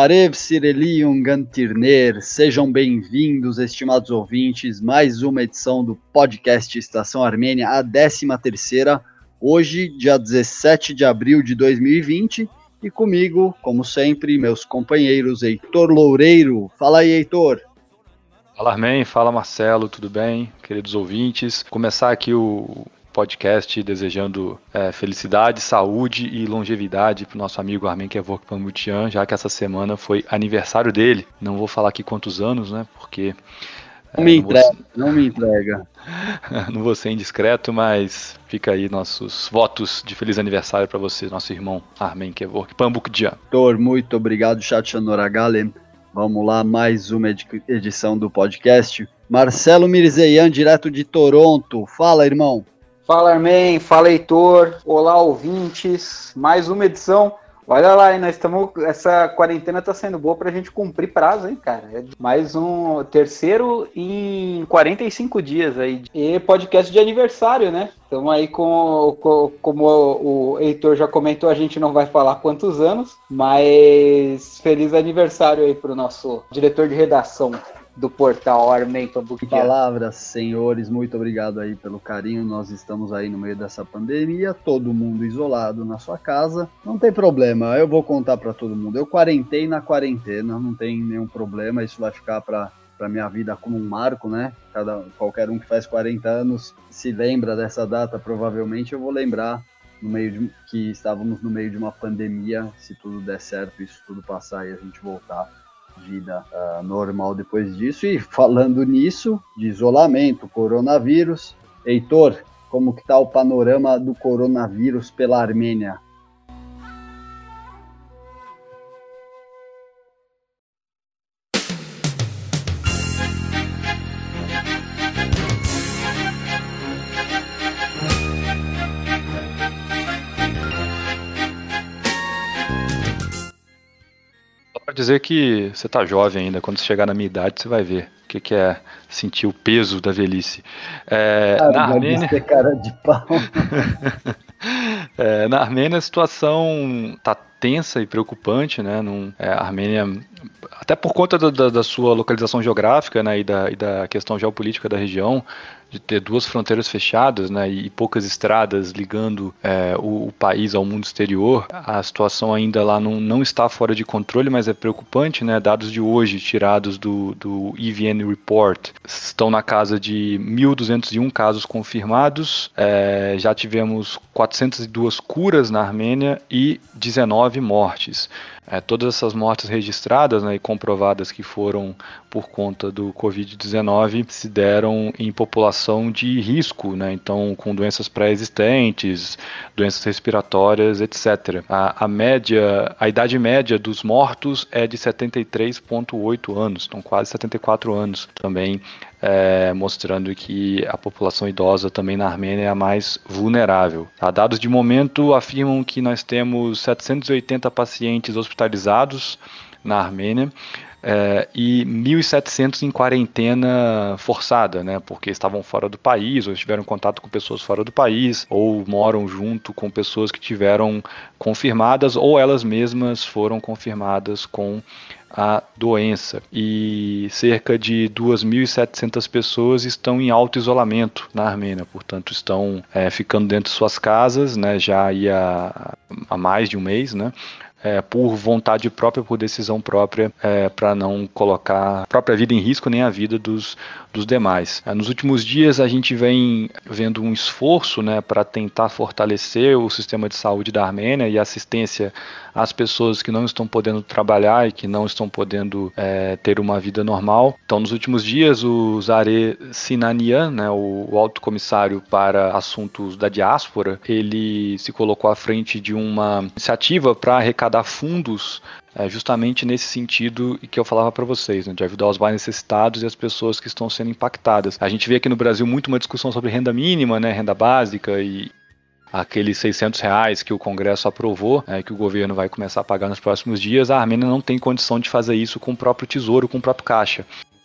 Parev Sirelium Gantirner, sejam bem-vindos, estimados ouvintes, mais uma edição do podcast Estação Armênia, a 13 terceira, hoje, dia 17 de abril de 2020, e comigo, como sempre, meus companheiros Heitor Loureiro. Fala aí, Heitor. Fala Armin, fala Marcelo, tudo bem? Queridos ouvintes, começar aqui o podcast desejando é, felicidade, saúde e longevidade para o nosso amigo Armin Kevok Pamutian, já que essa semana foi aniversário dele. Não vou falar aqui quantos anos, né? Porque. Não me entrega, não me entrega. não vou ser indiscreto, mas fica aí nossos votos de feliz aniversário para você, nosso irmão Armin Kevok Pambukian. Doutor, muito obrigado, Chat Noragale. Vamos lá, mais uma edição do podcast. Marcelo Mirzeian, direto de Toronto. Fala, irmão. Fala, Armin. Fala, Heitor. Olá, ouvintes. Mais uma edição. Olha lá, nós estamos. Essa quarentena está sendo boa para a gente cumprir prazo, hein, cara? É mais um terceiro em 45 dias aí. E podcast de aniversário, né? Estamos aí com, com, como o Heitor já comentou, a gente não vai falar quantos anos, mas feliz aniversário aí para o nosso diretor de redação do portal Armento Palavras, senhores, muito obrigado aí pelo carinho. Nós estamos aí no meio dessa pandemia, todo mundo isolado na sua casa. Não tem problema, eu vou contar para todo mundo. Eu quarentei na quarentena, não tem nenhum problema, isso vai ficar para para minha vida como um marco, né? Cada, qualquer um que faz 40 anos se lembra dessa data, provavelmente eu vou lembrar no meio de, que estávamos no meio de uma pandemia, se tudo der certo, isso tudo passar e a gente voltar vida uh, normal depois disso. E falando nisso, de isolamento, coronavírus, Heitor, como que está o panorama do coronavírus pela Armênia? Dizer que você tá jovem ainda. Quando você chegar na minha idade, você vai ver o que, que é sentir o peso da velhice. É, ah, na Armênia. Cara de pau. é, na Armênia a situação tá tensa e preocupante, né? Num, é, a Armênia, até por conta da, da, da sua localização geográfica né, e, da, e da questão geopolítica da região, de ter duas fronteiras fechadas né, e poucas estradas ligando é, o, o, país ao mundo exterior, a situação ainda lá não, não está fora de controle, mas é preocupante. Né, dados de hoje, tirados do, do EVN Report, estão na casa de 1.201 casos confirmados, é, já tivemos 402 curas na Armênia e 19 mortes. É, todas essas mortes registradas né, e comprovadas que foram por conta do Covid-19 se deram em população de risco, né, então com doenças pré-existentes, doenças respiratórias, etc. A, a, média, a idade média dos mortos é de 73,8 anos, então quase 74 anos também é, mostrando que a população idosa também na Armênia é a mais vulnerável. Tá? Dados de momento afirmam que nós temos 780 pacientes hospitalizados na Armênia. É, e 1.700 em quarentena forçada, né, porque estavam fora do país, ou tiveram contato com pessoas fora do país, ou moram junto com pessoas que tiveram confirmadas, ou elas mesmas foram confirmadas com a doença. E cerca de 2.700 pessoas estão em alto isolamento na Armênia, portanto estão é, ficando dentro de suas casas, né, já há, há mais de um mês, né, é, por vontade própria, por decisão própria, é, para não colocar a própria vida em risco nem a vida dos, dos demais. É, nos últimos dias a gente vem vendo um esforço né, para tentar fortalecer o sistema de saúde da Armênia e assistência às pessoas que não estão podendo trabalhar e que não estão podendo é, ter uma vida normal. Então, nos últimos dias, o Zare Sinanian, né, o, o alto comissário para assuntos da diáspora, ele se colocou à frente de uma iniciativa para arrecadar fundos é justamente nesse sentido que eu falava para vocês, né, de ajudar os mais necessitados e as pessoas que estão sendo impactadas. A gente vê aqui no Brasil muito uma discussão sobre renda mínima, né, renda básica e aqueles 600 reais que o Congresso aprovou, é, que o governo vai começar a pagar nos próximos dias, a Armênia não tem condição de fazer isso com o próprio tesouro, com o próprio caixa.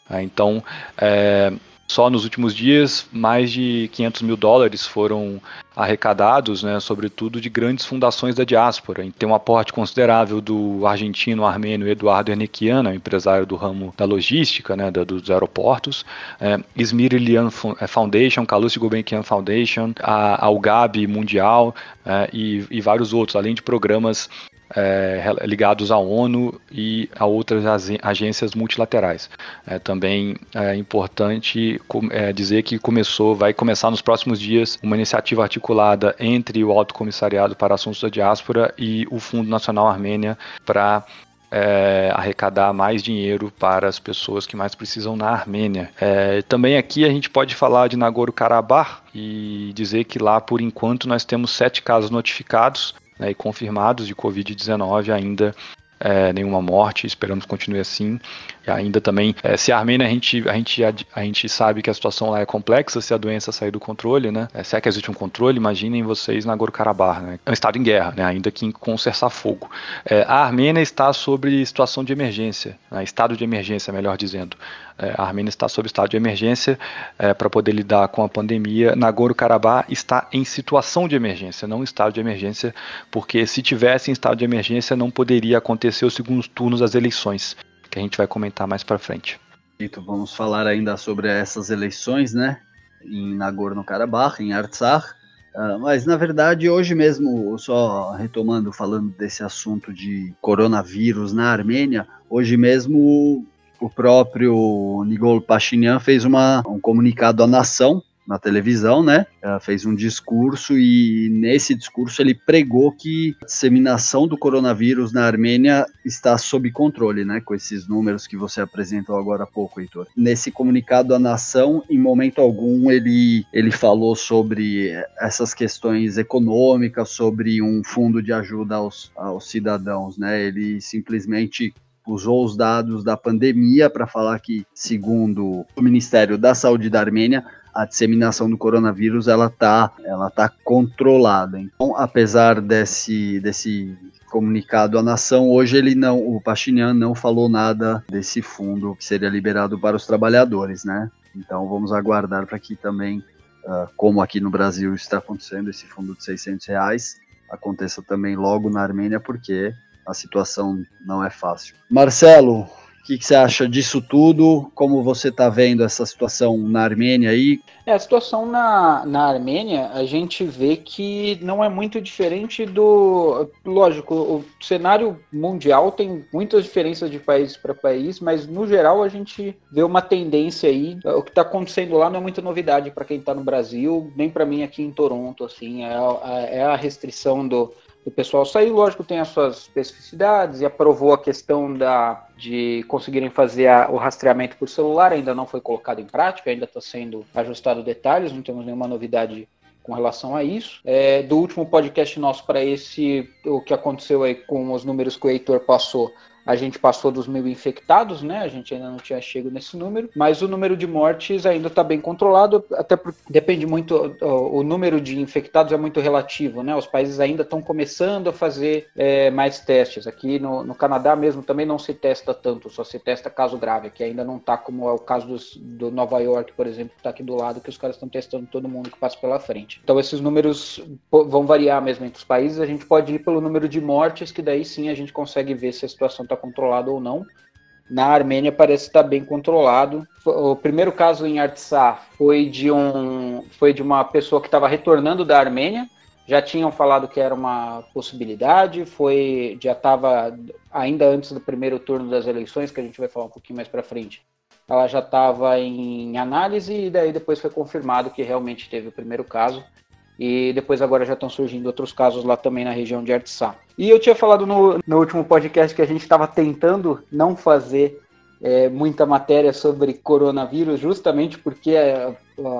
É, então, é, Só nos últimos dias, mais de 500 mil dólares foram arrecadados, né, sobretudo de grandes fundações da diáspora. Tem um aporte considerável do argentino armênio Eduardo Ernequian, empresário do ramo da logística, né, dos aeroportos, é, Izmir Ilian é, Foundation, Calouste Gulbenkian Foundation, a, a UGAB Mundial é, e, e vários outros, além de programas é, ligados à ONU e a outras agências multilaterais. É também é importante é, dizer que começou, vai começar nos próximos dias uma iniciativa articulada entre o Alto Comissariado para Assuntos da Diáspora e o Fundo Nacional Armênia para é, arrecadar mais dinheiro para as pessoas que mais precisam na Armênia. É, também aqui a gente pode falar de Nagorno-Karabakh e dizer que lá, por enquanto, nós temos sete casos notificados né, e confirmados de Covid-19 ainda é, nenhuma morte, esperamos que continue assim. Ainda também, é, se a Armênia, a gente, a, gente, a, gente sabe que a situação lá é complexa, se a doença sair do controle, né? É, se é que existe um controle, imaginem vocês na Nagorno-Karabakh, né? É um estado em guerra, né? Ainda que com cessar-fogo. É, a Armênia está sobre situação de emergência, né? estado de emergência, melhor dizendo. É, a Armênia está sob estado de emergência é, para poder lidar com a pandemia. Nagorno-Karabakh está em situação de emergência, não estado de emergência, porque se tivesse em estado de emergência não poderia acontecer os segundos turnos das eleições que a gente vai comentar mais para frente. Então, vamos falar ainda sobre essas eleições, né? Em Nagorno-Karabakh, em Artsakh. Uh, mas na verdade, hoje mesmo, só retomando, falando desse assunto de coronavírus na Armênia, hoje mesmo o próprio Nigol Pashinyan fez uma, um comunicado à nação na televisão, né? Fez um discurso e nesse discurso ele pregou que a disseminação do coronavírus na Armênia está sob controle, né? Com esses números que você apresentou agora há pouco, Heitor. Nesse comunicado à nação, em momento algum ele ele falou sobre essas questões econômicas, sobre um fundo de ajuda aos, aos cidadãos, né? Ele simplesmente usou os dados da pandemia para falar que, segundo o Ministério da Saúde da Armênia, a disseminação do coronavírus ela tá, ela tá controlada. Então, apesar desse, desse comunicado à nação, hoje ele não, o Pashinyan não falou nada desse fundo que seria liberado para os trabalhadores, né? Então vamos aguardar para que também, uh, como aqui no Brasil está acontecendo, esse fundo de 600 reais aconteça também logo na Armênia, porque a situação não é fácil. Marcelo, o que, que, você acha disso tudo? Como você está vendo essa situação na Armênia aí? É, a situação na, na Armênia, a gente vê que não é muito diferente do. Lógico, o cenário mundial tem muitas diferenças de país para país, mas no geral a gente vê uma tendência aí. O que está acontecendo lá não é muita novidade para quem está no Brasil, nem para mim aqui em Toronto. Assim, é é a restrição do o pessoal saiu, lógico, tem as suas especificidades e aprovou a questão da, de conseguirem fazer a, o rastreamento por celular, ainda não foi colocado em prática, ainda está sendo ajustado detalhes, não temos nenhuma novidade com relação a isso. É, do último podcast nosso para esse, o que aconteceu aí com os números que o Heitor passou, a gente passou dos mil infectados, né? A gente ainda não tinha chego nesse número, mas o número de mortes ainda está bem controlado, até porque depende muito, o, número de infectados é muito relativo, né? Os países ainda estão começando a fazer é, mais testes. Aqui no, no, Canadá mesmo também não se testa tanto, só se testa caso grave, que ainda não está como é o caso dos, do Nova York, por exemplo, que está aqui do lado, que os caras estão testando todo mundo que passa pela frente. Então esses números vão variar mesmo entre os países. A gente pode ir pelo número de mortes, que daí sim a gente consegue ver se a situação está está controlado ou não. Na Armênia parece estar bem controlado. O primeiro caso em Artsakh foi de um foi de uma pessoa que estava retornando da Armênia. Já tinham falado que era uma possibilidade, foi já estava ainda antes do primeiro turno das eleições, que a gente vai falar um pouquinho mais para frente. Ela já estava em análise e daí depois foi confirmado que realmente teve o primeiro caso. E depois agora já estão surgindo outros casos lá também na região de Artsá. E eu tinha falado no, no último podcast que a gente estava tentando não fazer é, muita matéria sobre coronavírus, justamente porque a, é,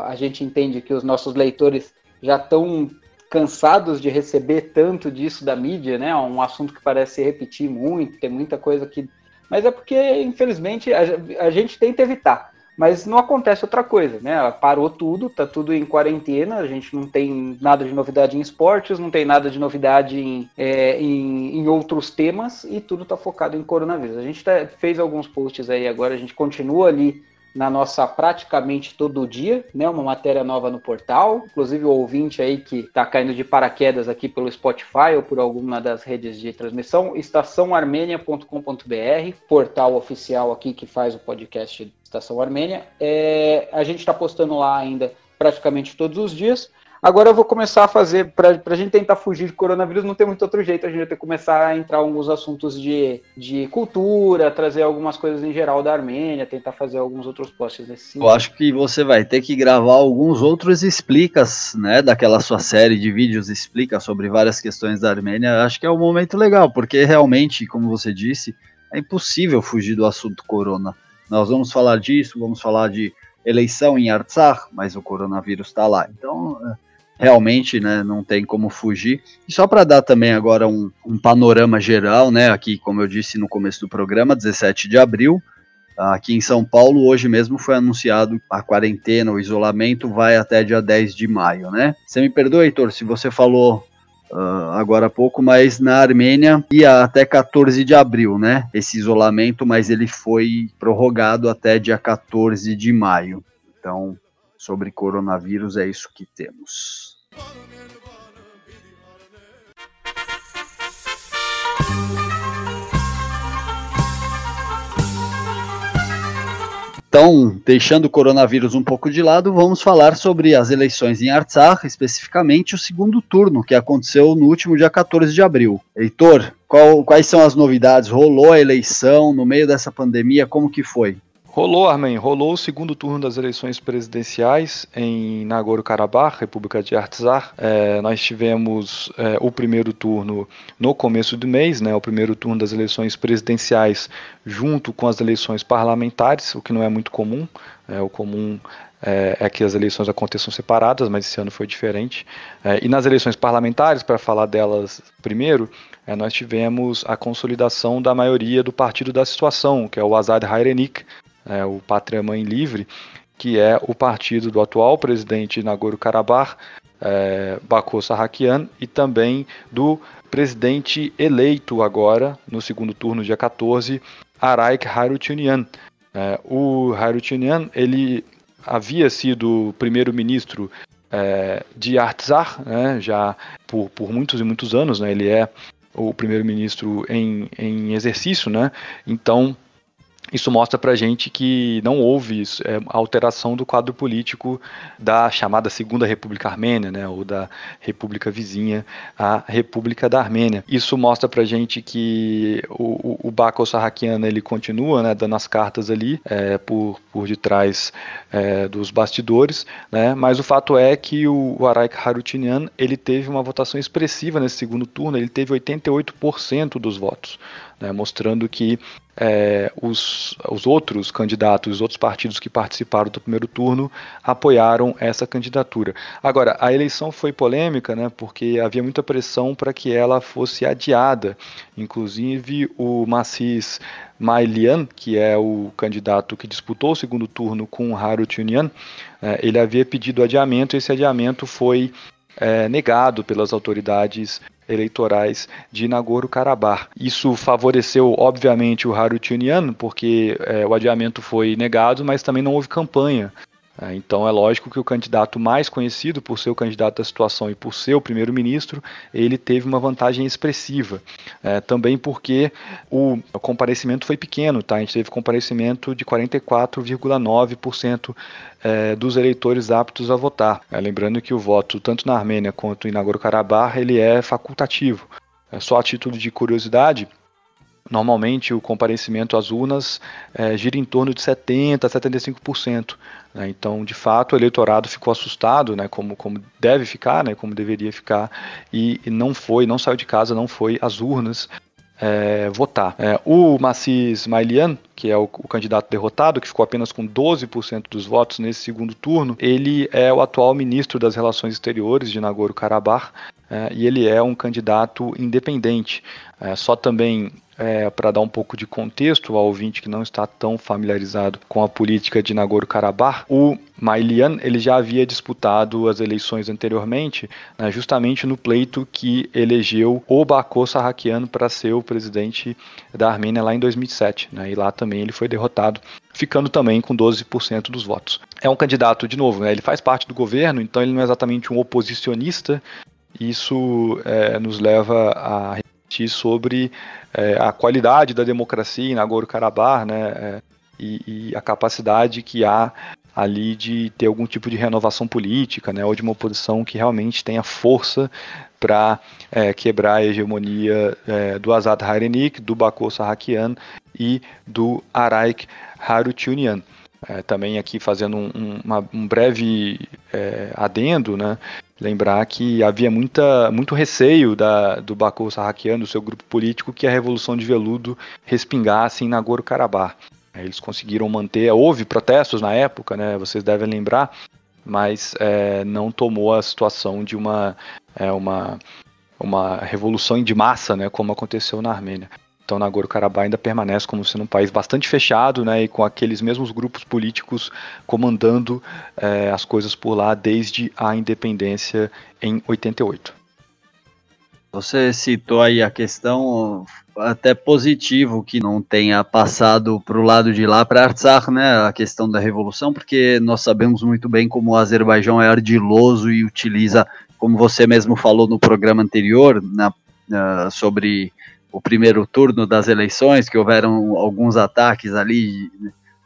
a gente entende que os nossos leitores já estão cansados de receber tanto disso da mídia, né? Um assunto que parece repetir muito, tem muita coisa que. Mas é porque, infelizmente, a, a gente tenta evitar. Mas não acontece outra coisa, né? Parou tudo, tá tudo em quarentena, a gente não tem nada de novidade em esportes, não tem nada de novidade em, é, em, em, outros temas e tudo tá focado em coronavírus. A gente tá, fez alguns posts aí agora, a gente continua ali na nossa praticamente todo dia, né? Uma matéria nova no portal. Inclusive o ouvinte aí que está caindo de paraquedas aqui pelo Spotify ou por alguma das redes de transmissão, estaçãoarmênia.com.br, portal oficial aqui que faz o podcast Estação Armênia. É, a gente está postando lá ainda praticamente todos os dias. Agora eu vou começar a fazer, para a gente tentar fugir de coronavírus, não tem muito outro jeito, a gente vai ter que começar a entrar alguns assuntos de, de cultura, trazer algumas coisas em geral da Armênia, tentar fazer alguns outros posts nesse sentido. Eu acho que você vai ter que gravar alguns outros explicas, né, daquela sua série de vídeos explica sobre várias questões da Armênia. Acho que é um momento legal, porque realmente, como você disse, é impossível fugir do assunto corona. Nós vamos falar disso, vamos falar de eleição em Artsakh, mas o coronavírus está lá. Então, é, realmente né, não tem como fugir. E só para dar também agora um, um, panorama geral, né, aqui, como eu disse no começo do programa, 17 de abril, aqui em São Paulo, hoje mesmo foi anunciado a quarentena, o isolamento vai até dia 10 de maio, né? Você me perdoa, Heitor, se você falou uh, agora há pouco, mas na Armênia ia até 14 de abril, né? Esse isolamento, mas ele foi prorrogado até dia 14 de maio. Então, sobre coronavírus é isso que temos. Então, deixando o coronavírus um pouco de lado, vamos falar sobre as eleições em Artsakh, especificamente o segundo turno, que aconteceu no último dia 14 de abril. Heitor, qual, quais são as novidades? Rolou a eleição no meio dessa pandemia? Como que foi? Rolou, Armin, rolou o segundo turno das eleições presidenciais em Nagorno-Karabakh, República de Artsakh. É, nós tivemos é, o primeiro turno no começo do mês, né, o primeiro turno das eleições presidenciais junto com as eleições parlamentares, o que não é muito comum. É, o comum é, é, que as eleições aconteçam separadas, mas esse ano foi diferente. É, e nas eleições parlamentares, para falar delas primeiro, é, nós tivemos a consolidação da maioria do partido da situação, que é o Azad Hayrenik, é, o Pátria Mãe Livre, que é o partido do atual presidente Nagorno-Karabakh, é, Bako Sarrakian, e também do presidente eleito agora, no segundo turno, dia 14, Araik Harutunian. É, o Harutunian, ele havia sido primeiro-ministro é, de Artsakh, né, já por, por muitos e muitos anos, né, ele é o primeiro-ministro em, em exercício, né, então isso mostra para gente que não houve é, alteração do quadro político da chamada Segunda República Armênia, né, ou da República vizinha, a República da Armênia. Isso mostra para gente que o, o, o Bako Sarrakian ele continua né, dando as cartas ali é, por, por detrás é, dos bastidores, né, mas o fato é que o, o Araik Harutinian ele teve uma votação expressiva nesse segundo turno, ele teve 88% dos votos né, mostrando que é, os, os outros candidatos, os outros partidos que participaram do primeiro turno apoiaram essa candidatura. Agora, a eleição foi polêmica, né, porque havia muita pressão para que ela fosse adiada. Inclusive, o Massis Mailian, que é o candidato que disputou o segundo turno com o Harut Unian, é, ele havia pedido adiamento e esse adiamento foi é, negado pelas autoridades eleitorais de Nagorno-Karabakh. Isso favoreceu, obviamente, o Harutunian, porque é, o adiamento foi negado, mas também não houve campanha. É, então é lógico que o candidato mais conhecido por ser o candidato da situação e por ser o primeiro-ministro, ele teve uma vantagem expressiva. É, também porque o comparecimento foi pequeno, tá? A gente teve comparecimento de 44,9% é, dos eleitores aptos a votar. É, lembrando que o voto, tanto na Armênia quanto em Nagorno-Karabakh, ele é facultativo. É só a título de curiosidade, normalmente o comparecimento às urnas é, gira em torno de 70% a 75%. Né? Então, de fato, o eleitorado ficou assustado, né, como, como deve ficar, né, como deveria ficar, e, e não foi, não saiu de casa, não foi às urnas é, votar. É, o Massis Mailian, que é o, o, candidato derrotado, que ficou apenas com 12% dos votos nesse segundo turno, ele é o atual ministro das Relações Exteriores de Nagorno-Karabakh é, e ele é um candidato independente. Só também é, para dar um pouco de contexto ao ouvinte que não está tão familiarizado com a política de Nagorno-Karabakh, o Mailian ele já havia disputado as eleições anteriormente, né, justamente no pleito que elegeu o Bako Sarrakian para ser o presidente da Armênia lá em 2007, né, e lá também ele foi derrotado ficando também com 12% dos votos. É um candidato, de novo, né, ele faz parte do governo, então ele não é exatamente um oposicionista. Isso é, nos leva a refletir sobre é, a qualidade da democracia em Nagorno-Karabakh, né, é, e, e, a capacidade que há ali de ter algum tipo de renovação política, né, ou de uma oposição que realmente tenha força para é, quebrar a hegemonia é, do Azad Harenik, do Bako Sarrakian e do Araik Harutyunyan. É, também aqui fazendo um, um, uma, um breve é, adendo, né, lembrar que havia muita, muito receio da, do Baku Sarrakian, do seu grupo político, que a Revolução de Veludo respingasse em Nagorno-Karabakh. Eles conseguiram manter, houve protestos na época, né, vocês devem lembrar, mas é, não tomou a situação de uma, é, uma, uma revolução de massa, né, como aconteceu na Armênia. Então, Nagorno-Karabakh ainda permanece como sendo um país bastante fechado, né, e com aqueles mesmos grupos políticos comandando é, as coisas por lá desde a independência em 88. Você citou aí a questão até positivo que não tenha passado para o lado de lá para Artsakh, né, a questão da revolução, porque nós sabemos muito bem como o Azerbaijão é ardiloso e utiliza, como você mesmo falou no programa anterior, na, uh, sobre o primeiro turno das eleições, que houveram alguns ataques ali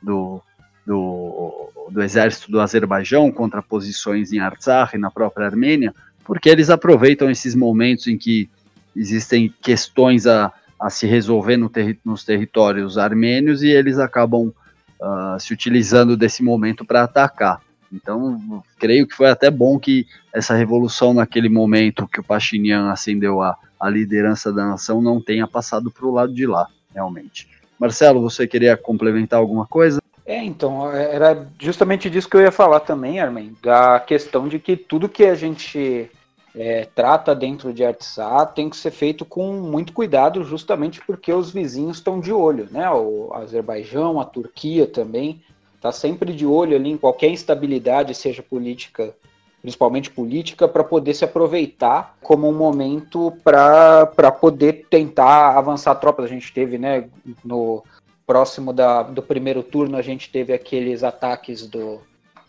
do, do, do exército do Azerbaijão contra posições em Artsakh e na própria Armênia, porque eles aproveitam esses momentos em que existem questões a, a se resolver no terri nos territórios armênios e eles acabam uh, se utilizando desse momento para atacar. Então, creio que foi até bom que essa revolução naquele momento que o Pachinian acendeu a, a liderança da nação não tenha passado para o lado de lá, realmente. Marcelo, você queria complementar alguma coisa? É, então, era justamente disso que eu ia falar também, Armin, da questão de que tudo que a gente é, trata dentro de Artsá tem que ser feito com muito cuidado, justamente porque os vizinhos estão de olho, né? O Azerbaijão, a Turquia também está sempre de olho ali em qualquer instabilidade, seja política, principalmente política, para poder se aproveitar como um momento para poder tentar avançar tropas. A gente teve, né, no próximo da, do primeiro turno, a gente teve aqueles ataques do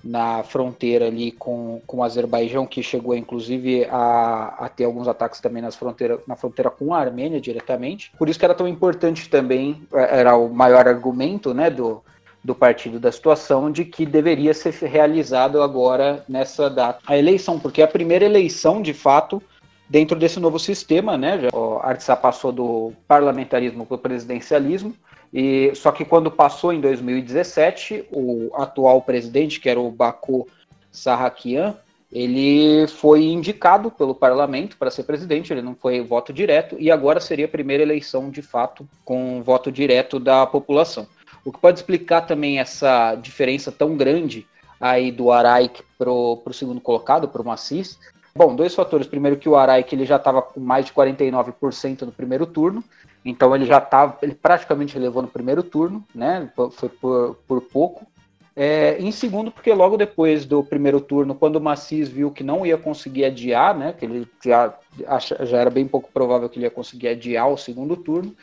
na fronteira ali com, com o Azerbaijão, que chegou inclusive a, a ter alguns ataques também nas fronteira, na fronteira com a Armênia diretamente. Por isso que era tão importante também, é, era o maior argumento né, do, do partido da situação, de que deveria ser realizado agora nessa data a eleição, porque é a primeira eleição, de fato, dentro desse novo sistema, né? Já, o Artsá passou do parlamentarismo para o presidencialismo, e, só que quando passou em 2017, o atual presidente, que era o Baku Sarrakian, ele foi indicado pelo parlamento para ser presidente, ele não foi voto direto, e agora seria a primeira eleição de fato com voto direto da população. O que pode explicar também essa diferença tão grande aí do Araik para o segundo colocado, para o Massis? Bom, dois fatores. Primeiro que o Araik ele já estava com mais de 49% no primeiro turno, então ele já estava, ele praticamente levou no primeiro turno, né? Foi por, por pouco. É, em segundo, porque logo depois do primeiro turno, quando o Macis viu que não ia conseguir adiar, né? Que ele já, já era bem pouco provável que ele ia conseguir adiar o segundo turno.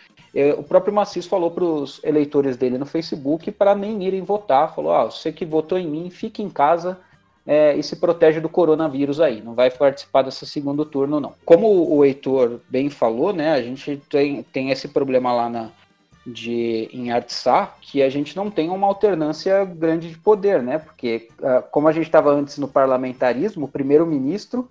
O próprio Macis falou para os eleitores dele no Facebook para nem irem votar. Falou: ah, você que votou em mim, fique em casa é, e se protege do coronavírus aí. Não vai participar desse segundo turno, não. Como o Heitor bem falou, né, a gente tem, tem esse problema lá na, de, em Artsá, que a gente não tem uma alternância grande de poder, né? Porque, uh, como a gente estava antes no parlamentarismo, o primeiro-ministro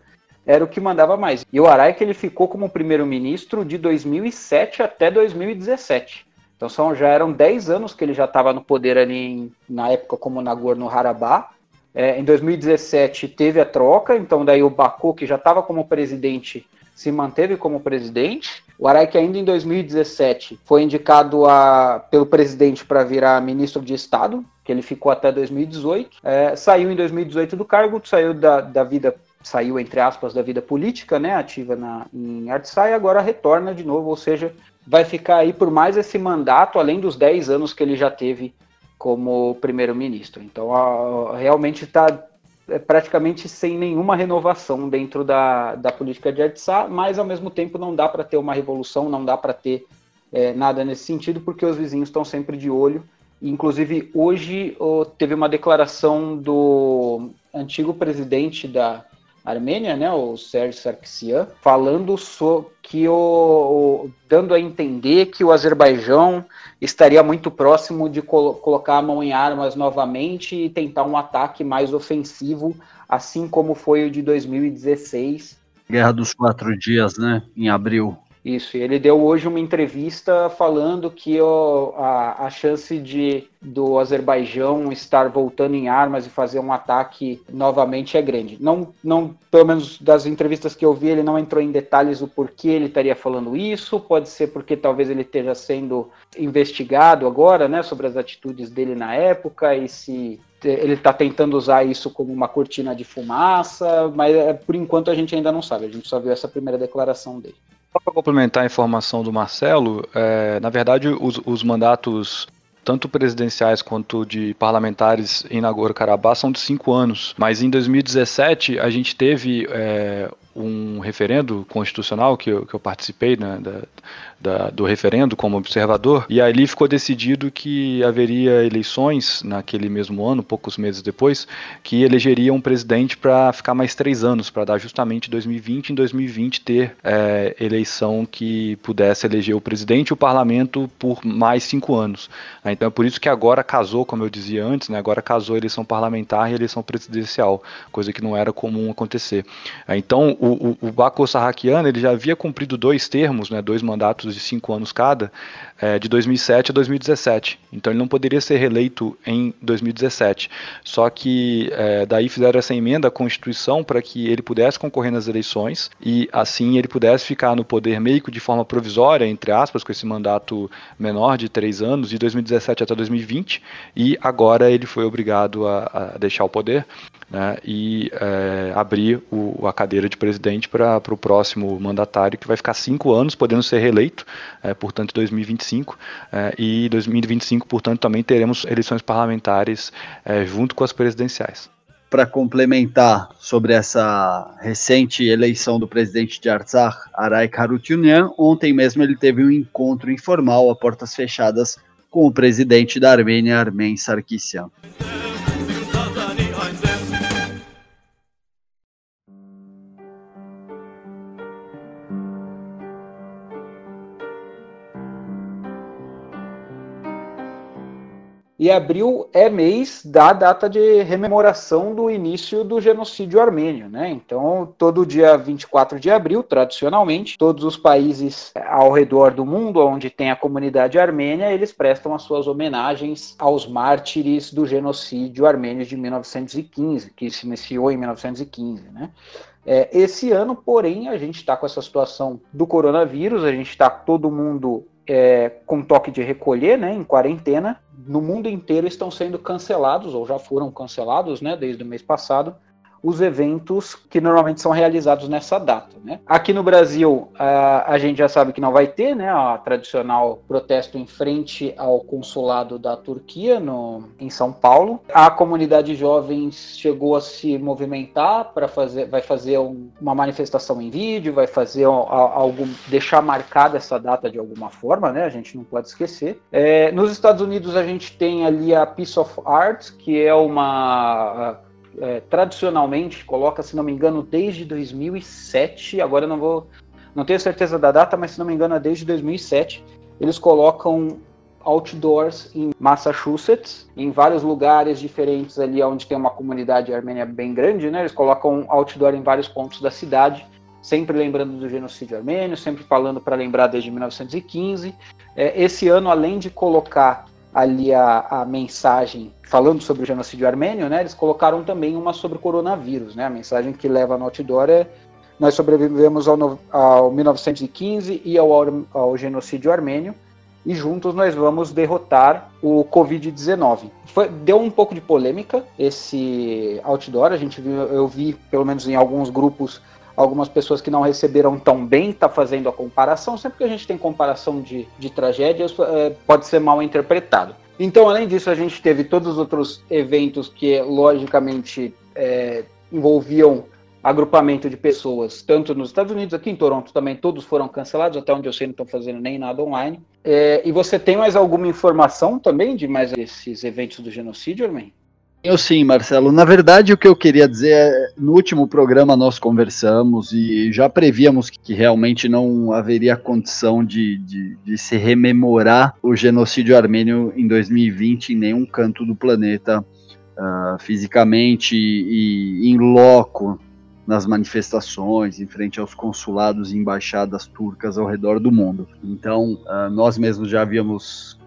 era o que mandava mais. E o Araik ele ficou como primeiro-ministro de 2007 até 2017. Então são, já eram 10 anos que ele já estava no poder ali em, na época como Nagorno-Karabakh. É, em 2017 teve a troca, então daí o Baku, que já estava como presidente, se manteve como presidente. O Araik ainda em 2017 foi indicado a, pelo presidente para virar ministro de Estado, que ele ficou até 2018. É, saiu em 2018 do cargo, saiu da, da vida, saiu entre aspas da vida política, né, ativa na, em Artsai, agora retorna de novo, ou seja, vai ficar aí por mais esse mandato, além dos 10 anos que ele já teve como primeiro-ministro. Então, a, realmente está é, praticamente sem nenhuma renovação dentro da, da política de Artsá, mas ao mesmo tempo não dá para ter uma revolução, não dá para ter é, nada nesse sentido, porque os vizinhos estão sempre de olho Inclusive, hoje oh, teve uma declaração do antigo presidente da Armênia, né, o Sérgio Sarkisian, falando so, que o, o, dando a entender que o Azerbaijão estaria muito próximo de colo colocar a mão em armas novamente e tentar um ataque mais ofensivo, assim como foi o de 2016. Guerra dos Quatro Dias, né, em abril. Isso, ele deu hoje uma entrevista falando que a, a chance de do Azerbaijão estar voltando em armas e fazer um ataque novamente é grande. Não, não, pelo menos das entrevistas que eu vi, ele não entrou em detalhes o porquê ele estaria falando isso. Pode ser porque talvez ele esteja sendo investigado agora, né, sobre as atitudes dele na época e se ele está tentando usar isso como uma cortina de fumaça, mas é, por enquanto a gente ainda não sabe. A gente só viu essa primeira declaração dele. Só para complementar a informação do Marcelo, é, na verdade, os, os, mandatos tanto presidenciais quanto de parlamentares em Nagorno-Karabakh são de cinco anos. Mas em 2017 a gente teve é, um referendo constitucional que eu, que eu participei né, da, da, do referendo como observador, e ali ficou decidido que haveria eleições naquele mesmo ano, poucos meses depois, que elegeria um presidente para ficar mais três anos, para dar justamente 2020 em 2020 ter é, eleição que pudesse eleger o presidente e o parlamento por mais cinco anos. Então é por isso que agora casou, como eu dizia antes, né, agora casou eleição parlamentar e eleição presidencial, coisa que não era comum acontecer. Então o, o, o Bako ele já havia cumprido dois termos, né, dois mandatos de cinco anos cada, é, de 2007 a 2017. Então ele não poderia ser reeleito em 2017. Só que é, daí fizeram essa emenda à Constituição para que ele pudesse concorrer nas eleições e assim ele pudesse ficar no poder meio que de forma provisória, entre aspas, com esse mandato menor de três anos, de 2017 até 2020, e agora ele foi obrigado a, a deixar o poder né, e é, abrir o, a cadeira de presidente para o próximo mandatário, que vai ficar cinco anos, podendo ser reeleito, é, portanto, 2025, é, e 2025, portanto, também teremos eleições parlamentares é, junto com as presidenciais. Para complementar sobre essa recente eleição do presidente de Artsakh, Aray Harutyunyan, ontem mesmo ele teve um encontro informal a portas fechadas com o presidente da Armênia, Armen Sarkisyan. E abril é mês da data de rememoração do início do genocídio armênio, né? Então, todo dia 24 de abril, tradicionalmente, todos os países ao redor do mundo onde tem a comunidade armênia, eles prestam as suas homenagens aos mártires do genocídio armênio de 1915, que se iniciou em 1915, né? É, esse ano, porém, a gente está com essa situação do coronavírus, a gente está todo mundo é, com toque de recolher, né, em quarentena, no mundo inteiro estão sendo cancelados, ou já foram cancelados, né, desde o mês passado, os eventos que normalmente são realizados nessa data. Né? Aqui no Brasil, a, a gente já sabe que não vai ter né, a tradicional protesto em frente ao consulado da Turquia no, em São Paulo. A comunidade jovens chegou a se movimentar para fazer, vai fazer um, uma manifestação em vídeo, vai fazer algo, deixar marcada essa data de alguma forma, né? A gente não pode esquecer. É, nos Estados Unidos a gente tem ali a Piece of Art, que é uma é, tradicionalmente coloca, se não me engano, desde 2007. Agora eu não vou, não tenho certeza da data, mas se não me engano é desde 2007. Eles colocam outdoors em Massachusetts, em vários lugares diferentes ali onde tem uma comunidade armênia bem grande, né? Eles colocam outdoor em vários pontos da cidade, sempre lembrando do genocídio armênio, sempre falando para lembrar desde 1915. É, esse ano, além de colocar ali a, a mensagem falando sobre o genocídio armênio, né, eles colocaram também uma sobre o coronavírus, né, a mensagem que leva no outdoor é nós sobrevivemos ao, ao 1915 e ao, ao genocídio armênio e juntos nós vamos derrotar o Covid-19. Deu um pouco de polêmica esse outdoor, a gente viu, eu vi pelo menos em alguns grupos algumas pessoas que não receberam tão bem tá fazendo a comparação. Sempre que a gente tem comparação de, de tragédias, é, pode ser mal interpretado. Então, além disso, a gente teve todos os outros eventos que, logicamente, é, envolviam agrupamento de pessoas, tanto nos Estados Unidos, aqui em Toronto também, todos foram cancelados, até onde eu sei não estão fazendo nem nada online. É, e você tem mais alguma informação também de mais esses eventos do genocídio, Armin? Eu sim, Marcelo. Na verdade, o que eu queria dizer é, no último programa nós conversamos e já prevíamos que realmente não haveria condição de, de, de se rememorar o genocídio armênio em 2020 em nenhum canto do planeta, uh, fisicamente e em loco, nas manifestações, em frente aos consulados e embaixadas turcas ao redor do mundo. Então, uh, nós mesmos já havíamos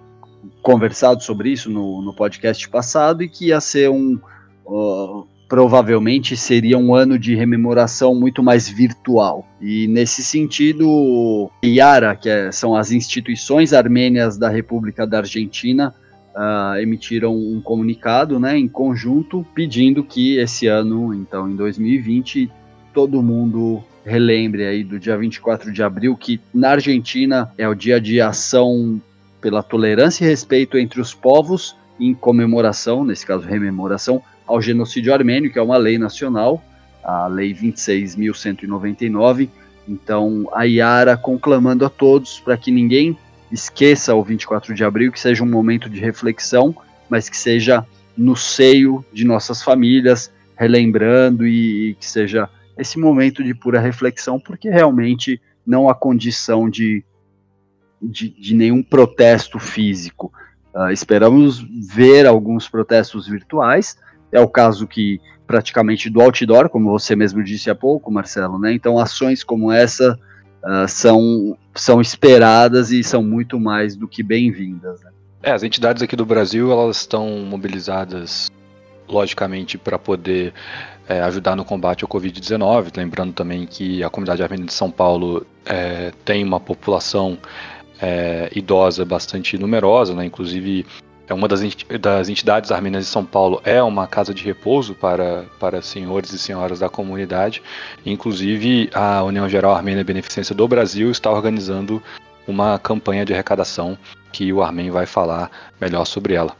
conversado sobre isso no, no podcast passado e que ia ser um. Uh, provavelmente seria um ano de rememoração muito mais virtual. E nesse sentido, IARA, que é, são as instituições armênias da República da Argentina, uh, emitiram um comunicado né, em conjunto pedindo que esse ano, então em 2020, todo mundo relembre aí do dia 24 de abril, que na Argentina é o dia de ação pela tolerância e respeito entre os povos em comemoração, nesse caso rememoração, ao genocídio armênio, que é uma lei nacional, a Lei 26.199. Então, a Iara conclamando a todos para que ninguém esqueça o 24 de abril, que seja um momento de reflexão, mas que seja no seio de nossas famílias, relembrando e, e que seja esse momento de pura reflexão, porque realmente não há condição de, de, de nenhum protesto físico. Uh, esperamos ver alguns protestos virtuais. É o caso que praticamente do outdoor, como você mesmo disse há pouco, Marcelo, né? Então ações como essa uh, são, são esperadas e são muito mais do que bem-vindas. Né? É, as entidades aqui do Brasil elas estão mobilizadas, logicamente, para poder é, ajudar no combate ao Covid-19. Lembrando também que a comunidade armênia de São Paulo é, tem uma população é, idosa bastante numerosa, né? inclusive é uma das, entidades armênias de São Paulo é uma casa de repouso para, para senhores e senhoras da comunidade. Inclusive, a União Geral Armênia Beneficência do Brasil está organizando uma campanha de arrecadação que o Armen vai falar melhor sobre ela.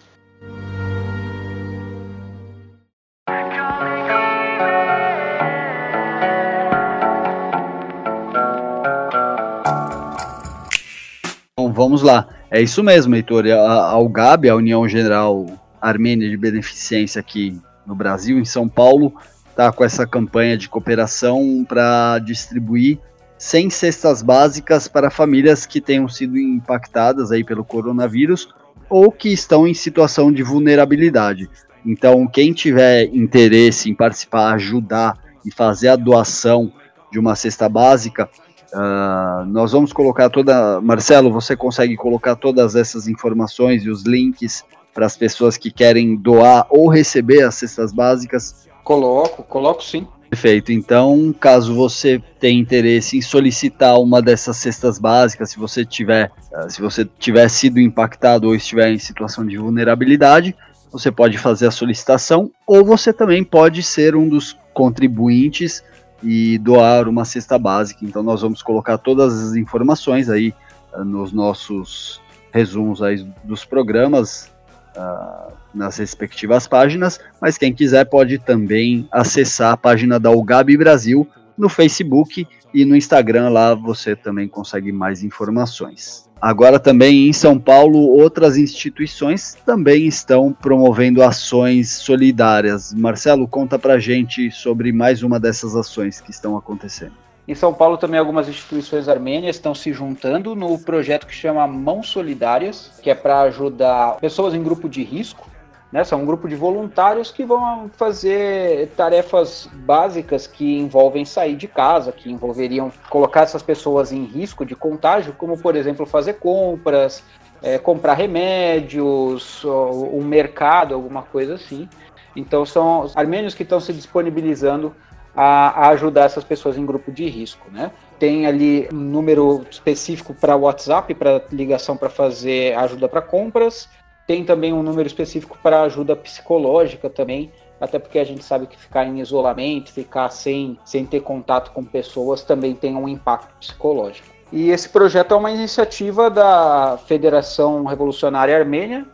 Vamos lá. É isso mesmo, Heitor. A, a UGAB, a União General Armênia de Beneficência aqui no Brasil, em São Paulo, está com essa campanha de cooperação para distribuir 100 cestas básicas para famílias que tenham sido impactadas aí pelo coronavírus ou que estão em situação de vulnerabilidade. Então, quem tiver interesse em participar, ajudar e fazer a doação de uma cesta básica, Uh, nós vamos colocar toda. Marcelo, você consegue colocar todas essas informações e os links para as pessoas que querem doar ou receber as cestas básicas? Coloco, coloco sim. Perfeito. Então, caso você tenha interesse em solicitar uma dessas cestas básicas, se você tiver, uh, se você tiver sido impactado ou estiver em situação de vulnerabilidade, você pode fazer a solicitação ou você também pode ser um dos contribuintes e doar uma cesta básica. Então nós vamos colocar todas as informações aí uh, nos nossos resumos aí dos programas uh, nas respectivas páginas, mas quem quiser pode também acessar a página da UGAB Brasil no Facebook e no Instagram, lá você também consegue mais informações. Agora também em São Paulo, outras instituições também estão promovendo ações solidárias. Marcelo, conta pra gente sobre mais uma dessas ações que estão acontecendo. Em São Paulo também algumas instituições armênias estão se juntando no projeto que chama Mãos Solidárias, que é para ajudar pessoas em grupo de risco né? São um grupo de voluntários que vão fazer tarefas básicas que envolvem sair de casa, que envolveriam colocar essas pessoas em risco de contágio, como, por exemplo, fazer compras, é, comprar remédios, um mercado, alguma coisa assim. Então, são os armênios que estão se disponibilizando a, a ajudar essas pessoas em grupo de risco. Né? Tem ali um número específico para WhatsApp, para ligação para fazer ajuda para compras tem também um número específico para ajuda psicológica também, até porque a gente sabe que ficar em isolamento, ficar sem, sem ter contato com pessoas também tem um impacto psicológico. E esse projeto é uma iniciativa da Federação Revolucionária Armênia,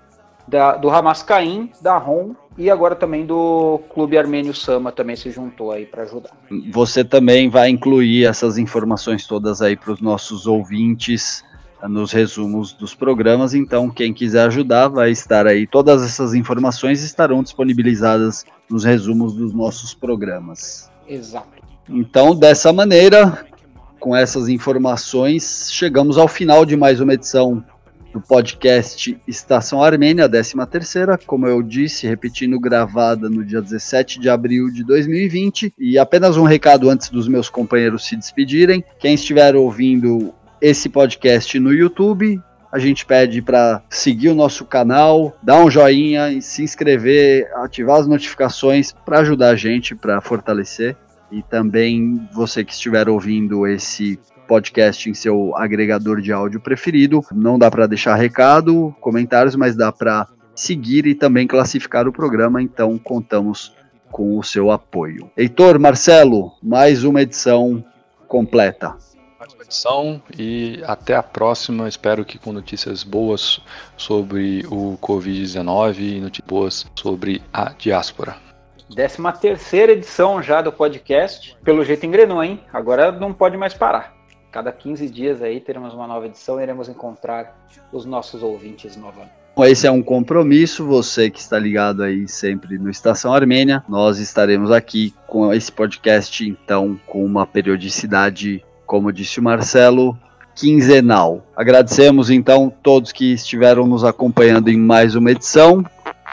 da, do Hamas Caim, da ROM e agora também do Clube Armênio Sama também se juntou aí para ajudar. Você também vai incluir essas informações todas aí para os nossos ouvintes nos resumos dos programas, então quem quiser ajudar vai estar aí. Todas essas informações estarão disponibilizadas nos resumos dos nossos programas. Exato. Então, dessa maneira, com essas informações, chegamos ao final de mais uma edição do podcast Estação Armênia, 13 terceira, como eu disse, repetindo, gravada no dia 17 de abril de 2020. E apenas um recado antes dos meus companheiros se despedirem. Quem estiver ouvindo esse podcast no YouTube, a gente pede para seguir o nosso canal, dar um joinha e se inscrever, ativar as notificações para ajudar a gente, para fortalecer. E também você que estiver ouvindo esse podcast em seu agregador de áudio preferido. Não dá para deixar recado, comentários, mas dá para seguir e também classificar o programa, então contamos com o seu apoio. Heitor, Marcelo, mais uma edição completa. Edição e até a próxima. Espero que com notícias boas sobre o Covid-19 e notícias boas sobre a diáspora. 13 terceira edição já do podcast. Pelo jeito engrenou, hein? Agora não pode mais parar. Cada 15 dias aí teremos uma nova edição e iremos encontrar os nossos ouvintes novamente. Esse é um compromisso, você que está ligado aí sempre no Estação Armênia. Nós estaremos aqui com esse podcast, então, com uma periodicidade, como disse o Marcelo, quinzenal. Agradecemos então todos que estiveram nos acompanhando em mais uma edição.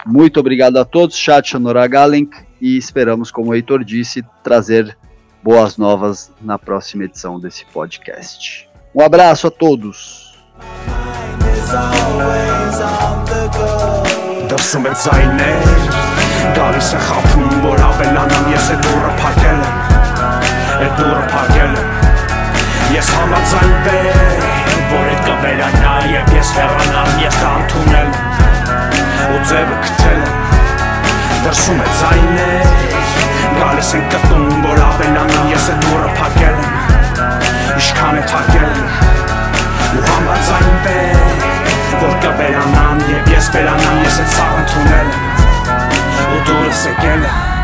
Muito obrigado a todos, chat Honoragalink, e esperamos, como o Heitor disse, trazer boas novas na próxima edição desse podcast. Um abraço a todos. Դրսում է ձայներ Գալիս է խափում, որ ավելանամ Ես է դուրը պարկել եմ Է դուրը պարկել եմ Ես համաձայն վեր, որ այդ կվերանա Եվ ես հեռանամ, ես դա ընդունել Ու ձևը կթել Դրսում է ձայներ Գալիս են կտում, որ ապենանամ Ես է դուրը պակել եմ Իշկան է թակել եմ Ու համաձայն վեր, որ կվերանամ Եվ ես վերանամ, ես է ծաղ ընդունել Ու դուրս եկել եմ